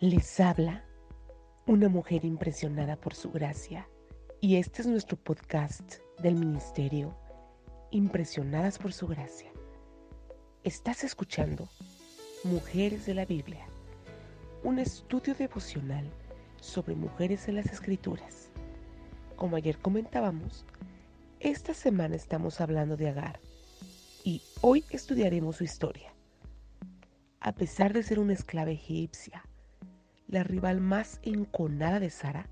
Les habla una mujer impresionada por su gracia y este es nuestro podcast del ministerio Impresionadas por su gracia. Estás escuchando Mujeres de la Biblia, un estudio devocional sobre mujeres en las escrituras. Como ayer comentábamos, esta semana estamos hablando de Agar y hoy estudiaremos su historia. A pesar de ser una esclava egipcia, la rival más enconada de Sara,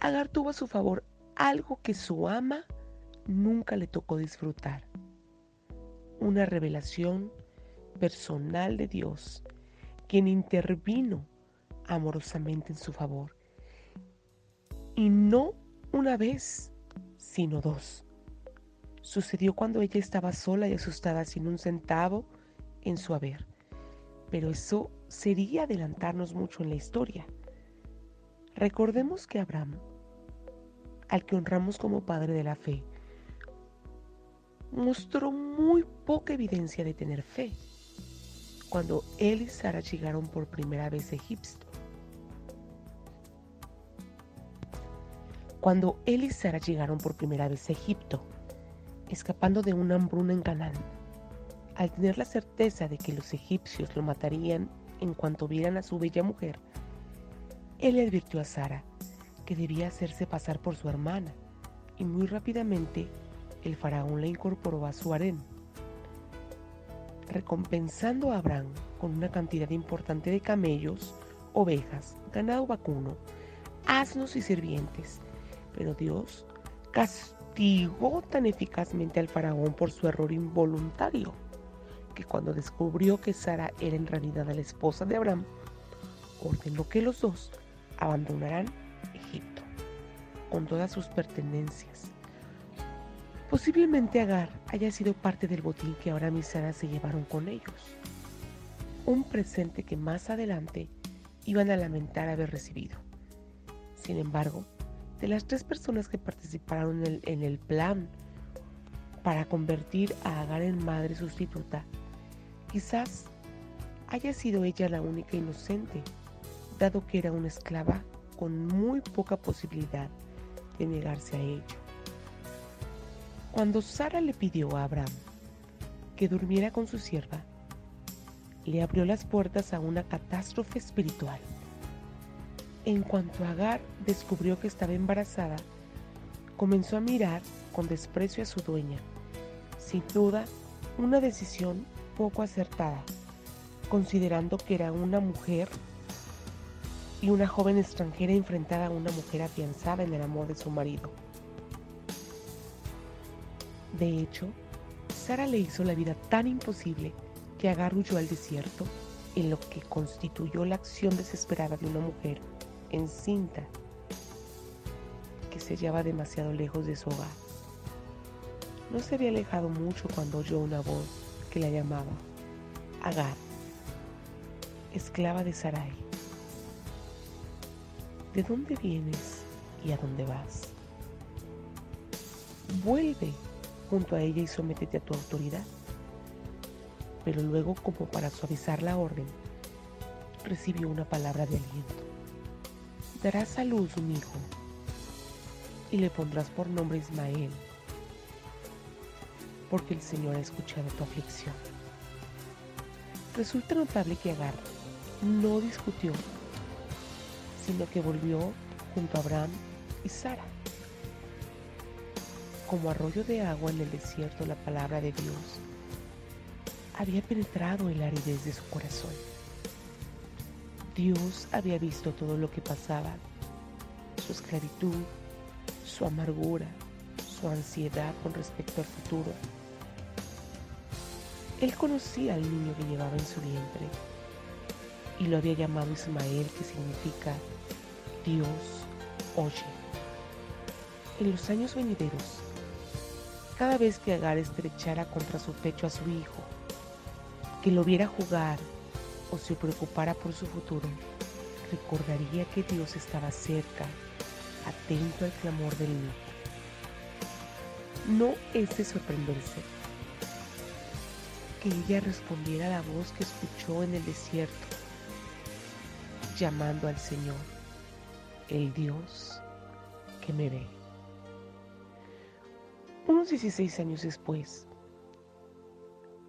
Agar tuvo a su favor algo que su ama nunca le tocó disfrutar. Una revelación personal de Dios, quien intervino amorosamente en su favor. Y no una vez, sino dos. Sucedió cuando ella estaba sola y asustada sin un centavo en su haber. Pero eso sería adelantarnos mucho en la historia. Recordemos que Abraham, al que honramos como padre de la fe, mostró muy poca evidencia de tener fe cuando él y Sara llegaron por primera vez a Egipto. Cuando él y Sara llegaron por primera vez a Egipto, escapando de una hambruna en Canaán, al tener la certeza de que los egipcios lo matarían en cuanto vieran a su bella mujer, él le advirtió a Sara que debía hacerse pasar por su hermana, y muy rápidamente el faraón la incorporó a su harén, recompensando a Abraham con una cantidad importante de camellos, ovejas, ganado vacuno, asnos y sirvientes. Pero Dios castigó tan eficazmente al faraón por su error involuntario que cuando descubrió que Sara era en realidad la esposa de Abraham, ordenó que los dos abandonaran Egipto con todas sus pertenencias. Posiblemente Agar haya sido parte del botín que ahora y Sara se llevaron con ellos. Un presente que más adelante iban a lamentar haber recibido. Sin embargo, de las tres personas que participaron en el, en el plan para convertir a Agar en madre sustituta, Quizás haya sido ella la única inocente, dado que era una esclava con muy poca posibilidad de negarse a ello. Cuando Sara le pidió a Abraham que durmiera con su sierva, le abrió las puertas a una catástrofe espiritual. En cuanto Agar descubrió que estaba embarazada, comenzó a mirar con desprecio a su dueña. Sin duda, una decisión poco acertada, considerando que era una mujer y una joven extranjera enfrentada a una mujer afianzada en el amor de su marido. De hecho, Sara le hizo la vida tan imposible que Agar huyó al desierto, en lo que constituyó la acción desesperada de una mujer encinta que se hallaba demasiado lejos de su hogar. No se había alejado mucho cuando oyó una voz que la llamaba Agar, esclava de Sarai. ¿De dónde vienes y a dónde vas? Vuelve junto a ella y sométete a tu autoridad. Pero luego, como para suavizar la orden, recibió una palabra de aliento. Darás a luz un hijo y le pondrás por nombre Ismael porque el Señor ha escuchado tu aflicción. Resulta notable que Agar no discutió, sino que volvió junto a Abraham y Sara. Como arroyo de agua en el desierto, la palabra de Dios había penetrado en la aridez de su corazón. Dios había visto todo lo que pasaba, su esclavitud, su amargura, su ansiedad con respecto al futuro él conocía al niño que llevaba en su vientre y lo había llamado Ismael, que significa Dios oye. En los años venideros, cada vez que Agar estrechara contra su pecho a su hijo, que lo viera jugar o se preocupara por su futuro, recordaría que Dios estaba cerca, atento al clamor del niño. No es de sorprenderse que ella respondiera a la voz que escuchó en el desierto. llamando al Señor, el Dios que me ve. Unos 16 años después,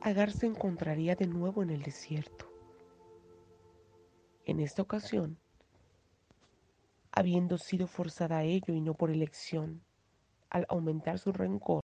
Agar se encontraría de nuevo en el desierto. En esta ocasión, habiendo sido forzada a ello y no por elección, al aumentar su rencor,